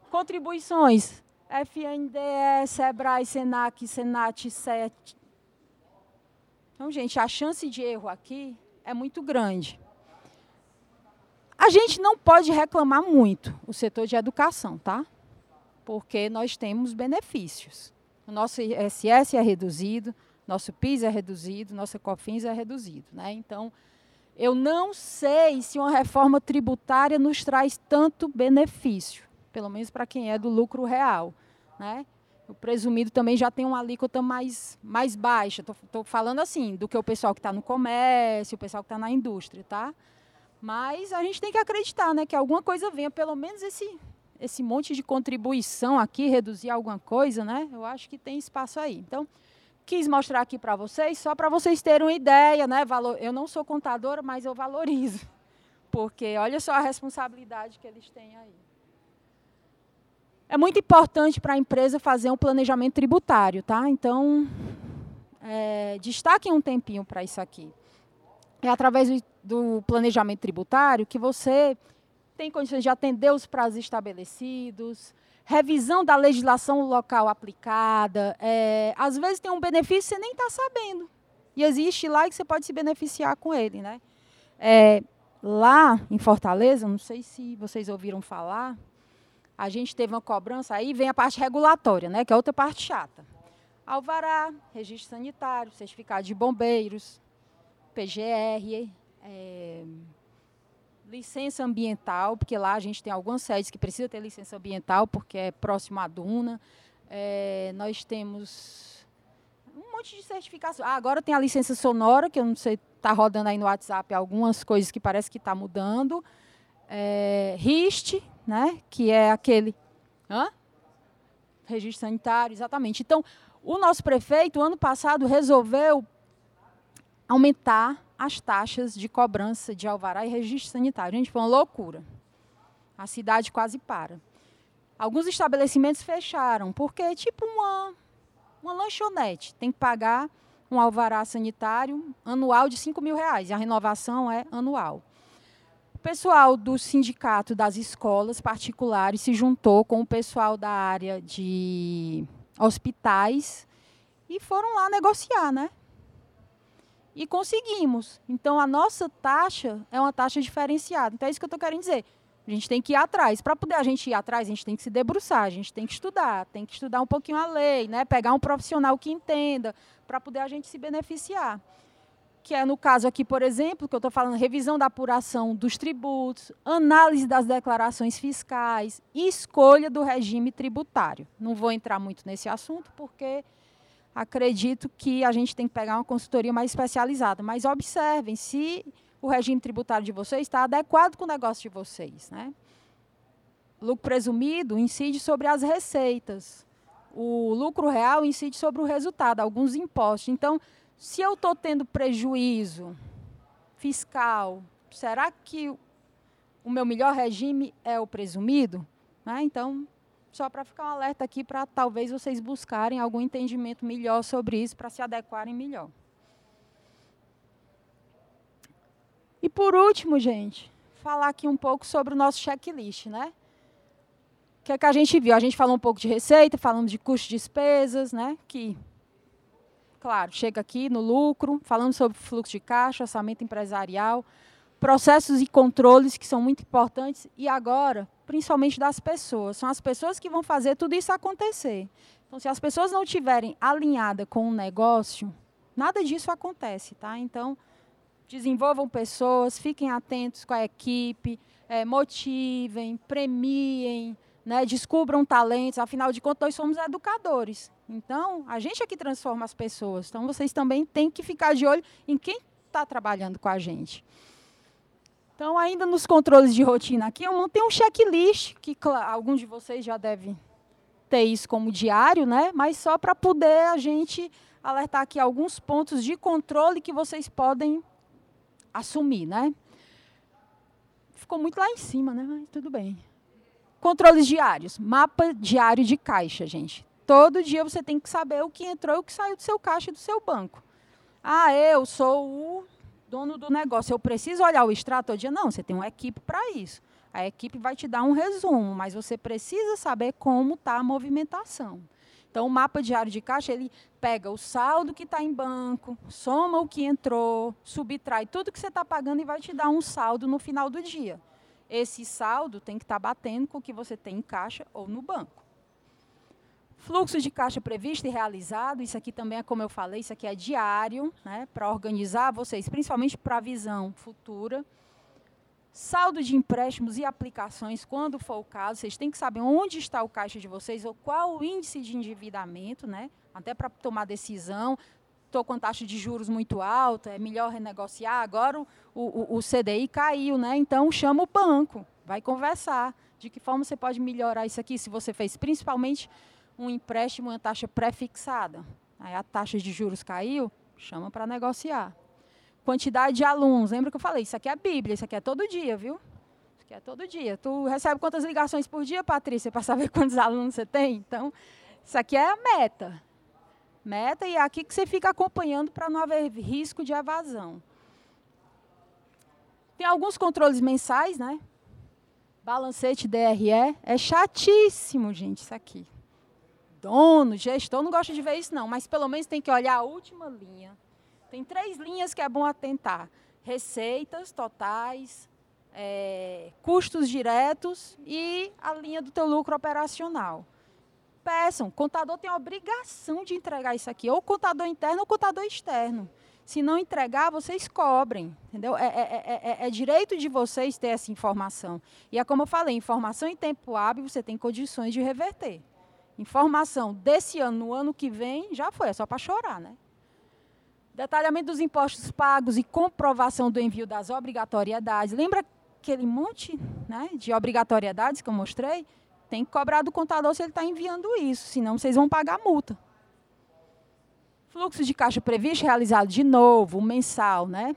Contribuições, FNDE, SEBRAE, SENAC, SENAT, SET. Então, gente, a chance de erro aqui é muito grande. A gente não pode reclamar muito o setor de educação, tá? porque nós temos benefícios. O nosso ISS é reduzido, nosso PIS é reduzido, nosso COFINS é reduzido. Né? Então, eu não sei se uma reforma tributária nos traz tanto benefício, pelo menos para quem é do lucro real. Né? O presumido também já tem uma alíquota mais, mais baixa. Estou falando assim, do que o pessoal que está no comércio, o pessoal que está na indústria, tá? Mas a gente tem que acreditar, né? Que alguma coisa venha, pelo menos esse, esse monte de contribuição aqui, reduzir alguma coisa, né? Eu acho que tem espaço aí. Então, quis mostrar aqui para vocês, só para vocês terem uma ideia, né? Eu não sou contadora, mas eu valorizo. Porque olha só a responsabilidade que eles têm aí. É muito importante para a empresa fazer um planejamento tributário, tá? Então, é, destaquem um tempinho para isso aqui. É através do planejamento tributário que você tem condições de atender os prazos estabelecidos, revisão da legislação local aplicada. É, às vezes tem um benefício que você nem está sabendo. E existe lá que você pode se beneficiar com ele. Né? É, lá em Fortaleza, não sei se vocês ouviram falar, a gente teve uma cobrança, aí vem a parte regulatória, né, que é outra parte chata. Alvará, registro sanitário, certificado de bombeiros, PGR, é, licença ambiental, porque lá a gente tem algumas sedes que precisam ter licença ambiental, porque é próximo à duna. É, nós temos um monte de certificação. Ah, agora tem a licença sonora, que eu não sei, está rodando aí no WhatsApp algumas coisas que parece que está mudando. É, RIST, né, que é aquele... Hã? Registro sanitário, exatamente. Então, o nosso prefeito, ano passado, resolveu aumentar as taxas de cobrança de alvará e registro sanitário. Gente, foi uma loucura. A cidade quase para. Alguns estabelecimentos fecharam, porque tipo uma, uma lanchonete. Tem que pagar um alvará sanitário anual de 5 mil reais. E a renovação é anual. O pessoal do sindicato das escolas particulares se juntou com o pessoal da área de hospitais e foram lá negociar, né? E conseguimos. Então, a nossa taxa é uma taxa diferenciada. Então, é isso que eu estou querendo dizer. A gente tem que ir atrás. Para poder a gente ir atrás, a gente tem que se debruçar, a gente tem que estudar, tem que estudar um pouquinho a lei, né? pegar um profissional que entenda, para poder a gente se beneficiar. Que é no caso aqui, por exemplo, que eu estou falando, revisão da apuração dos tributos, análise das declarações fiscais escolha do regime tributário. Não vou entrar muito nesse assunto, porque acredito que a gente tem que pegar uma consultoria mais especializada. Mas observem se o regime tributário de vocês está adequado com o negócio de vocês. Né? Lucro presumido incide sobre as receitas. O lucro real incide sobre o resultado, alguns impostos. Então, se eu estou tendo prejuízo fiscal, será que o meu melhor regime é o presumido? Né? Então, só para ficar um alerta aqui para talvez vocês buscarem algum entendimento melhor sobre isso para se adequarem melhor. E por último, gente, falar aqui um pouco sobre o nosso checklist, né? O que é que a gente viu? A gente falou um pouco de receita, falamos de custos de despesas, né? Que, claro, chega aqui no lucro, falando sobre fluxo de caixa, orçamento empresarial, processos e controles que são muito importantes. E agora, principalmente das pessoas. São as pessoas que vão fazer tudo isso acontecer. Então, se as pessoas não estiverem alinhadas com o negócio, nada disso acontece, tá? Então, desenvolvam pessoas, fiquem atentos com a equipe, é, motivem, premiem, né, descubram talentos. Afinal de contas, nós somos educadores. Então, a gente é que transforma as pessoas. Então, vocês também têm que ficar de olho em quem está trabalhando com a gente. Então, ainda nos controles de rotina aqui, eu montei um checklist, que claro, alguns de vocês já devem ter isso como diário, né? mas só para poder a gente alertar aqui alguns pontos de controle que vocês podem assumir. Né? Ficou muito lá em cima, né? mas tudo bem. Controles diários. Mapa diário de caixa, gente. Todo dia você tem que saber o que entrou e o que saiu do seu caixa e do seu banco. Ah, eu sou o dono do negócio, eu preciso olhar o extrato todo dia? Não, você tem uma equipe para isso. A equipe vai te dar um resumo, mas você precisa saber como está a movimentação. Então, o mapa diário de caixa, ele pega o saldo que está em banco, soma o que entrou, subtrai tudo que você está pagando e vai te dar um saldo no final do dia. Esse saldo tem que estar tá batendo com o que você tem em caixa ou no banco. Fluxo de caixa previsto e realizado, isso aqui também é como eu falei, isso aqui é diário, né, para organizar vocês, principalmente para a visão futura. Saldo de empréstimos e aplicações, quando for o caso, vocês têm que saber onde está o caixa de vocês ou qual o índice de endividamento, né? Até para tomar decisão. Estou com taxa de juros muito alta, é melhor renegociar. Agora o, o, o CDI caiu, né? Então chama o banco, vai conversar. De que forma você pode melhorar isso aqui? Se você fez principalmente um empréstimo, uma taxa pré-fixada. Aí a taxa de juros caiu, chama para negociar. Quantidade de alunos. Lembra que eu falei? Isso aqui é a Bíblia, isso aqui é todo dia, viu? Isso aqui é todo dia. Tu recebe quantas ligações por dia, Patrícia, para saber quantos alunos você tem? Então, isso aqui é a meta. Meta e é aqui que você fica acompanhando para não haver risco de evasão. Tem alguns controles mensais, né? Balancete DRE. É chatíssimo, gente, isso aqui. Dono, gestor, não gosta de ver isso, não, mas pelo menos tem que olhar a última linha tem três linhas que é bom atentar: receitas totais, é, custos diretos e a linha do teu lucro operacional. Peçam, o contador tem a obrigação de entregar isso aqui, ou contador interno ou contador externo. Se não entregar, vocês cobrem, entendeu? É, é, é, é, direito de vocês ter essa informação. E é como eu falei, informação em tempo hábil você tem condições de reverter. Informação desse ano, no ano que vem, já foi, é só para chorar, né? Detalhamento dos impostos pagos e comprovação do envio das obrigatoriedades. Lembra aquele monte né, de obrigatoriedades que eu mostrei? Tem que cobrar do contador se ele está enviando isso, senão vocês vão pagar multa. Fluxo de caixa previsto realizado de novo, mensal, né?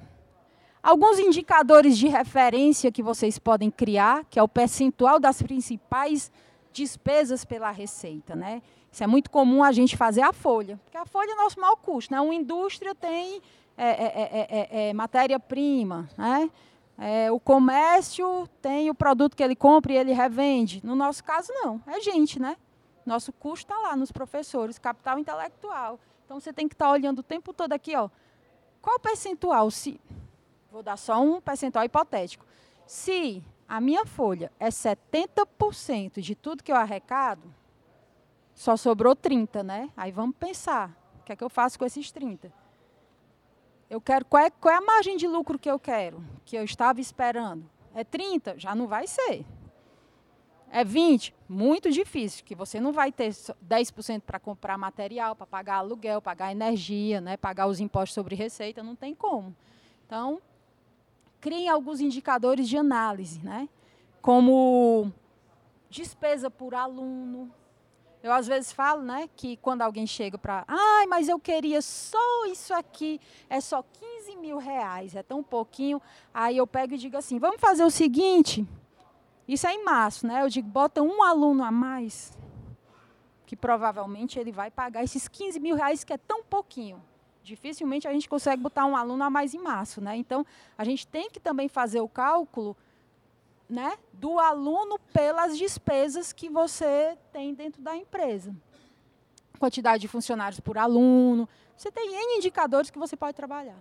Alguns indicadores de referência que vocês podem criar, que é o percentual das principais despesas pela receita, né? Isso é muito comum a gente fazer a folha, porque a folha é nosso maior custo. Né? Uma indústria tem é, é, é, matéria-prima, né? o comércio tem o produto que ele compra e ele revende. No nosso caso, não. É gente, né? Nosso custo está lá nos professores, capital intelectual. Então, você tem que estar tá olhando o tempo todo aqui, ó. Qual percentual? Se, vou dar só um percentual hipotético. Se a minha folha é 70% de tudo que eu arrecado, só sobrou 30, né? Aí vamos pensar, o que é que eu faço com esses 30? Eu quero qual é, qual é a margem de lucro que eu quero, que eu estava esperando? É 30? Já não vai ser. É 20? Muito difícil, que você não vai ter 10% para comprar material, para pagar aluguel, pagar energia, né, pagar os impostos sobre receita, não tem como. Então, criem alguns indicadores de análise, né? Como despesa por aluno, eu às vezes falo, né, que quando alguém chega para, ai, mas eu queria só isso aqui, é só 15 mil reais, é tão pouquinho. Aí eu pego e digo assim, vamos fazer o seguinte, isso é em março, né? Eu digo, bota um aluno a mais, que provavelmente ele vai pagar esses 15 mil reais, que é tão pouquinho. Dificilmente a gente consegue botar um aluno a mais em março, né? Então, a gente tem que também fazer o cálculo né, do aluno pelas despesas que você tem dentro da empresa. Quantidade de funcionários por aluno. Você tem N indicadores que você pode trabalhar.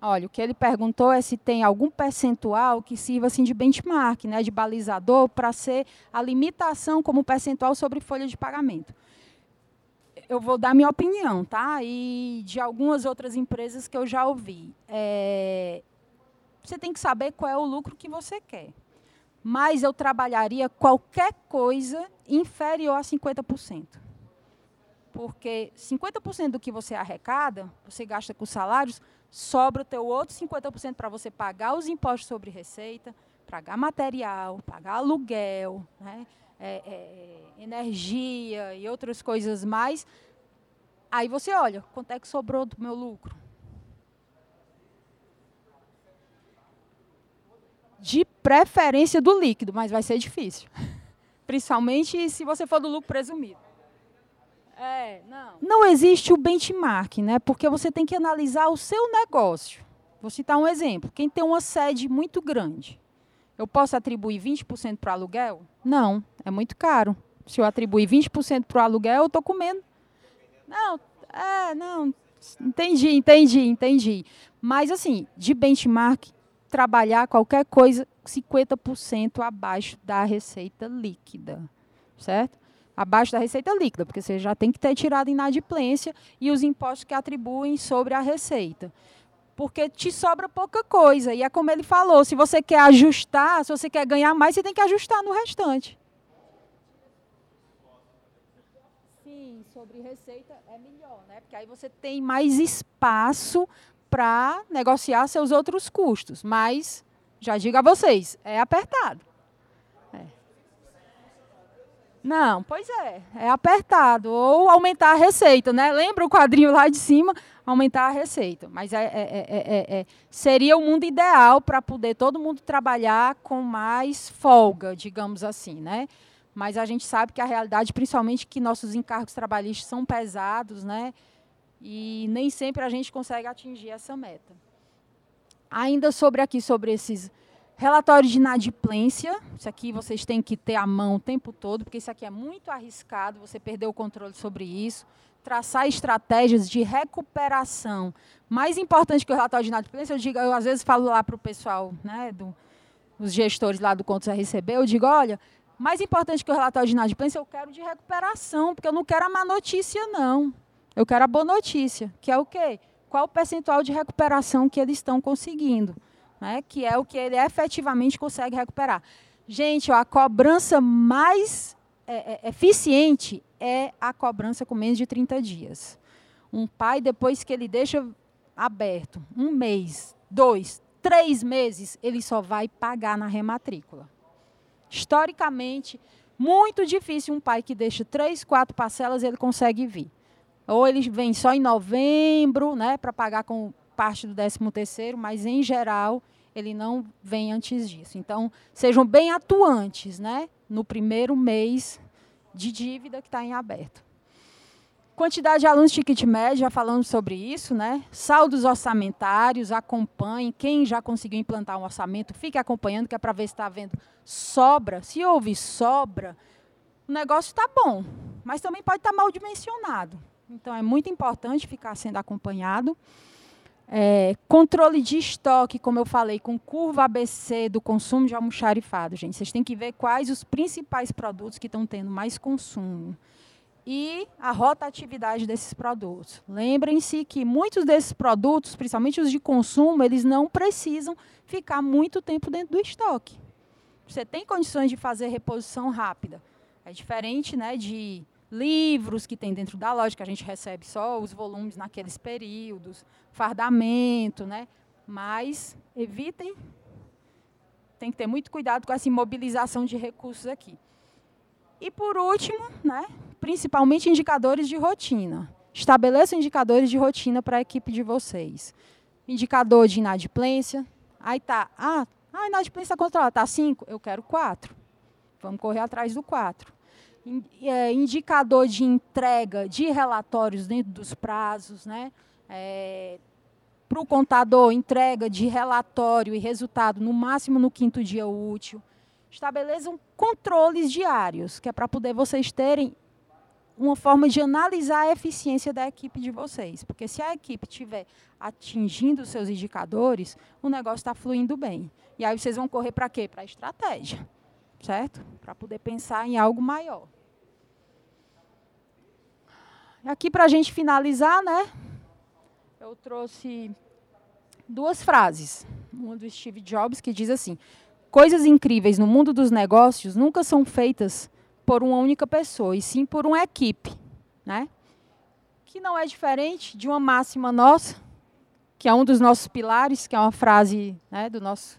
Olha, o que ele perguntou é se tem algum percentual que sirva assim de benchmark, né, de balizador, para ser a limitação como percentual sobre folha de pagamento eu vou dar minha opinião, tá? E de algumas outras empresas que eu já ouvi. É, você tem que saber qual é o lucro que você quer. Mas eu trabalharia qualquer coisa inferior a 50%. Porque 50% do que você arrecada, você gasta com salários, sobra o teu outro 50% para você pagar os impostos sobre receita, pagar material, pagar aluguel, né? É, é, é, energia e outras coisas mais. Aí você olha, quanto é que sobrou do meu lucro? De preferência do líquido, mas vai ser difícil. Principalmente se você for do lucro presumido. É, não. Não existe o benchmark, né? Porque você tem que analisar o seu negócio. Vou citar um exemplo. Quem tem uma sede muito grande, eu posso atribuir 20% para aluguel? Não, é muito caro. Se eu atribuir 20% para o aluguel, eu estou comendo. Não, é, não. Entendi, entendi, entendi. Mas, assim, de benchmark, trabalhar qualquer coisa 50% abaixo da receita líquida, certo? Abaixo da receita líquida, porque você já tem que ter tirado inadimplência e os impostos que atribuem sobre a receita. Porque te sobra pouca coisa. E é como ele falou: se você quer ajustar, se você quer ganhar mais, você tem que ajustar no restante. Sim, sobre receita é melhor, né? Porque aí você tem mais espaço para negociar seus outros custos. Mas, já digo a vocês, é apertado. Não, pois é, é apertado. Ou aumentar a receita, né? Lembra o quadrinho lá de cima? Aumentar a receita. Mas é, é, é, seria o mundo ideal para poder todo mundo trabalhar com mais folga, digamos assim, né? Mas a gente sabe que a realidade, principalmente que nossos encargos trabalhistas são pesados, né? E nem sempre a gente consegue atingir essa meta. Ainda sobre aqui, sobre esses Relatório de inadimplência, isso aqui vocês têm que ter a mão o tempo todo, porque isso aqui é muito arriscado, você perdeu o controle sobre isso. Traçar estratégias de recuperação. Mais importante que o relatório de inadimplência, eu digo, eu às vezes falo lá para o pessoal, né, do, os gestores lá do Contos Receber, eu digo, olha, mais importante que o relatório de inadimplência, eu quero de recuperação, porque eu não quero a má notícia, não. Eu quero a boa notícia, que é o quê? Qual o percentual de recuperação que eles estão conseguindo né, que é o que ele efetivamente consegue recuperar. Gente, ó, a cobrança mais é, é, eficiente é a cobrança com menos de 30 dias. Um pai, depois que ele deixa aberto um mês, dois, três meses, ele só vai pagar na rematrícula. Historicamente, muito difícil um pai que deixa três, quatro parcelas, ele consegue vir. Ou ele vem só em novembro, né, para pagar com parte do 13 terceiro, mas em geral ele não vem antes disso. Então, sejam bem atuantes, né, no primeiro mês de dívida que está em aberto. Quantidade de alunos ticket médio, já falamos sobre isso, né? Saldos orçamentários, acompanhe. Quem já conseguiu implantar um orçamento, fique acompanhando, que é para ver se está havendo sobra. Se houve sobra, o negócio está bom, mas também pode estar tá mal dimensionado. Então, é muito importante ficar sendo acompanhado. É, controle de estoque, como eu falei, com curva ABC do consumo de almoxarifado, gente. Vocês têm que ver quais os principais produtos que estão tendo mais consumo. E a rotatividade desses produtos. Lembrem-se que muitos desses produtos, principalmente os de consumo, eles não precisam ficar muito tempo dentro do estoque. Você tem condições de fazer reposição rápida. É diferente né, de livros que tem dentro da loja, que a gente recebe só os volumes naqueles períodos, fardamento, né? Mas evitem, tem que ter muito cuidado com essa imobilização de recursos aqui. E por último, né, principalmente indicadores de rotina. Estabeleça indicadores de rotina para a equipe de vocês. Indicador de inadimplência. Aí tá, ah, a inadimplência controlada está 5, eu quero 4. Vamos correr atrás do 4 é, indicador de entrega de relatórios dentro dos prazos, né? É, para o contador, entrega de relatório e resultado no máximo no quinto dia útil. Estabeleçam controles diários, que é para poder vocês terem uma forma de analisar a eficiência da equipe de vocês. Porque se a equipe estiver atingindo os seus indicadores, o negócio está fluindo bem. E aí vocês vão correr para quê? Para a estratégia, certo? Para poder pensar em algo maior. Aqui para a gente finalizar, né? Eu trouxe duas frases. Uma do Steve Jobs que diz assim: coisas incríveis no mundo dos negócios nunca são feitas por uma única pessoa, e sim por uma equipe, né? Que não é diferente de uma máxima nossa, que é um dos nossos pilares, que é uma frase né, do nosso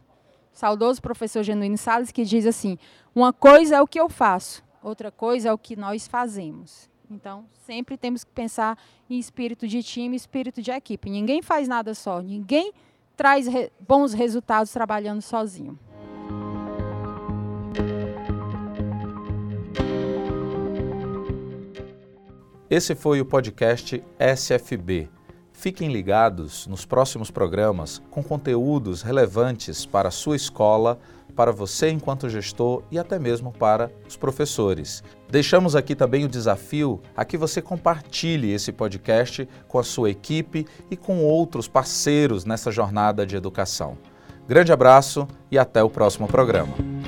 saudoso professor Genuíno Salles, que diz assim: uma coisa é o que eu faço, outra coisa é o que nós fazemos. Então, sempre temos que pensar em espírito de time, espírito de equipe. Ninguém faz nada só, ninguém traz re bons resultados trabalhando sozinho. Esse foi o podcast SFB. Fiquem ligados nos próximos programas com conteúdos relevantes para a sua escola, para você enquanto gestor e até mesmo para os professores. Deixamos aqui também o desafio a que você compartilhe esse podcast com a sua equipe e com outros parceiros nessa jornada de educação. Grande abraço e até o próximo programa.